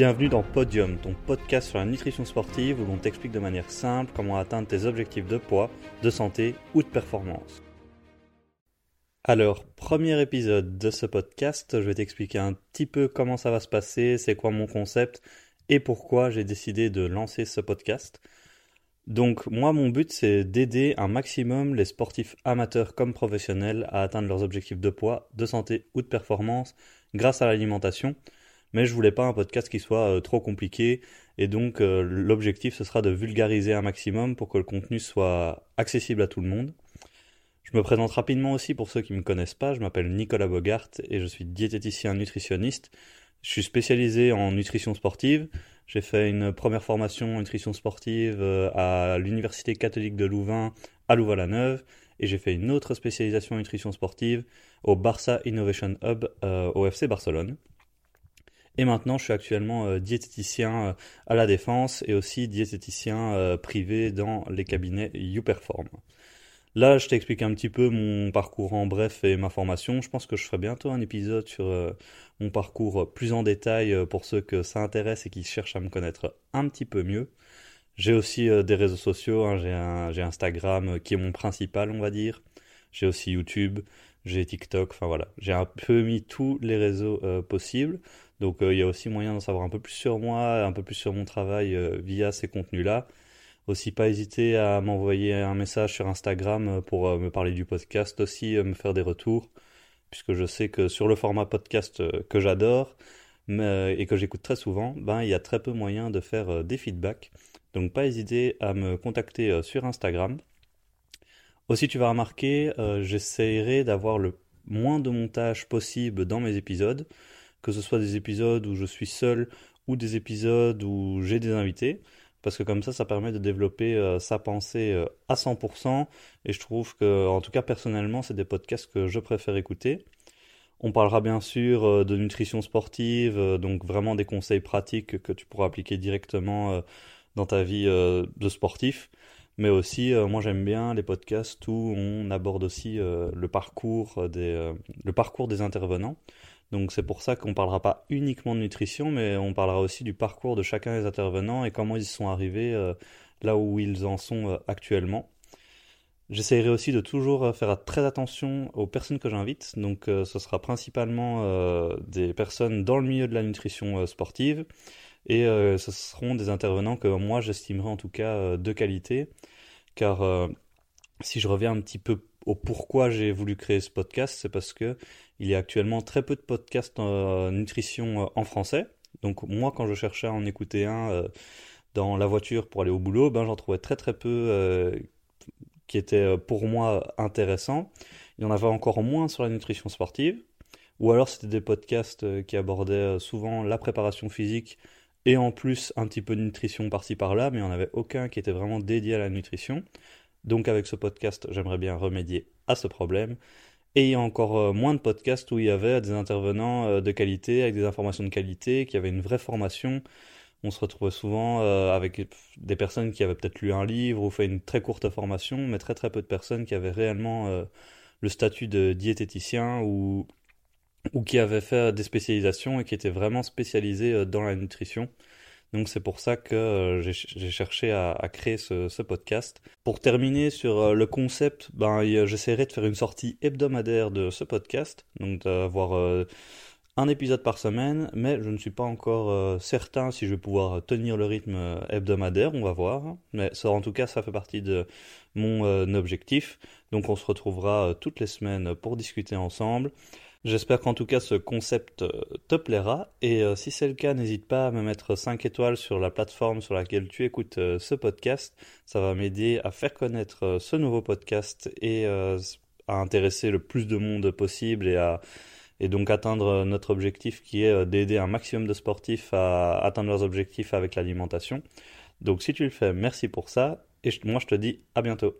Bienvenue dans Podium, ton podcast sur la nutrition sportive où l'on t'explique de manière simple comment atteindre tes objectifs de poids, de santé ou de performance. Alors, premier épisode de ce podcast, je vais t'expliquer un petit peu comment ça va se passer, c'est quoi mon concept et pourquoi j'ai décidé de lancer ce podcast. Donc moi mon but c'est d'aider un maximum les sportifs amateurs comme professionnels à atteindre leurs objectifs de poids, de santé ou de performance grâce à l'alimentation. Mais je voulais pas un podcast qui soit euh, trop compliqué et donc euh, l'objectif ce sera de vulgariser un maximum pour que le contenu soit accessible à tout le monde. Je me présente rapidement aussi pour ceux qui ne me connaissent pas, je m'appelle Nicolas Bogart et je suis diététicien nutritionniste. Je suis spécialisé en nutrition sportive. J'ai fait une première formation en nutrition sportive euh, à l'Université catholique de Louvain à Louvain-la-Neuve et j'ai fait une autre spécialisation en nutrition sportive au Barça Innovation Hub au FC Barcelone. Et maintenant, je suis actuellement euh, diététicien à la Défense et aussi diététicien privé dans les cabinets YouPerform. Là, je t'explique un petit peu mon parcours en bref et ma formation. Je pense que je ferai bientôt un épisode sur euh, mon parcours plus en détail euh, pour ceux que ça intéresse et qui cherchent à me connaître un petit peu mieux. J'ai aussi euh, des réseaux sociaux. Hein. J'ai Instagram qui est mon principal, on va dire. J'ai aussi YouTube. J'ai TikTok. Enfin voilà, j'ai un peu mis tous les réseaux possibles. Donc il y a aussi moyen d'en savoir un peu plus sur moi, un peu plus sur mon travail via ces contenus-là. Aussi, pas hésiter à m'envoyer un message sur Instagram euh, pour euh, me parler du podcast, aussi euh, me faire des retours, puisque je sais que sur le format podcast que j'adore et que j'écoute très souvent, ben, il y a très peu moyen de faire des feedbacks. Donc pas hésiter à me contacter sur Instagram. Aussi, tu vas remarquer, j'essaierai d'avoir le moins de montage possible dans mes épisodes, que ce soit des épisodes où je suis seul ou des épisodes où j'ai des invités parce que comme ça, ça permet de développer euh, sa pensée euh, à 100%, et je trouve que, en tout cas personnellement, c'est des podcasts que je préfère écouter. On parlera bien sûr euh, de nutrition sportive, donc vraiment des conseils pratiques que tu pourras appliquer directement dans ta vie de sportif. Mais aussi, moi j'aime bien les podcasts où on aborde aussi le, parcours des, le parcours des intervenants. Donc c'est pour ça qu'on parlera pas uniquement de nutrition, mais on parlera aussi du parcours de chacun des intervenants et comment ils sont arrivés euh, là où ils en sont euh, actuellement. J'essaierai aussi de toujours euh, faire très attention aux personnes que j'invite. Donc ce sera principalement des personnes dans le milieu de la nutrition sportive et ce seront des intervenants que moi j'estimerai en tout cas de qualité. Car si je reviens un petit peu au pourquoi j'ai voulu créer ce podcast, c'est parce que il y a actuellement très peu de podcasts en nutrition euh, en français. Donc moi, quand je cherchais à en écouter un euh, dans la voiture pour aller au boulot, ben j'en trouvais très très peu euh, qui étaient pour moi intéressants. Il y en avait encore moins sur la nutrition sportive. Ou alors c'était des podcasts qui abordaient souvent la préparation physique et en plus un petit peu de nutrition par-ci par-là, mais il n'y en avait aucun qui était vraiment dédié à la nutrition. Donc avec ce podcast, j'aimerais bien remédier à ce problème. Et il y a encore euh, moins de podcasts où il y avait des intervenants euh, de qualité, avec des informations de qualité, qui avaient une vraie formation. On se retrouvait souvent euh, avec des personnes qui avaient peut-être lu un livre ou fait une très courte formation, mais très très peu de personnes qui avaient réellement le statut de diététicien ou, ou qui avaient fait des spécialisations et qui étaient vraiment spécialisés dans la nutrition. Donc c'est pour ça que euh, j'ai cherché à, créer ce, podcast. Pour terminer sur euh, le concept, ben, j'essaierai de faire une sortie hebdomadaire de ce podcast, donc d'avoir euh, un épisode par semaine, mais je ne suis pas encore certain si je vais pouvoir tenir le rythme hebdomadaire, on va voir. Mais ça, en tout cas, ça fait partie de mon objectif. Donc on se retrouvera toutes les semaines pour discuter ensemble. J'espère qu'en tout cas ce concept euh, te plaira et euh, si c'est le cas, n'hésite pas à me mettre 5 étoiles sur la plateforme sur laquelle tu écoutes euh, ce podcast. Ça va m'aider à faire connaître ce nouveau podcast et à intéresser le plus de monde possible et à et donc atteindre notre objectif qui est d'aider un maximum de sportifs à atteindre leurs objectifs avec l'alimentation. Donc si tu le fais, merci pour ça et moi je te dis à bientôt.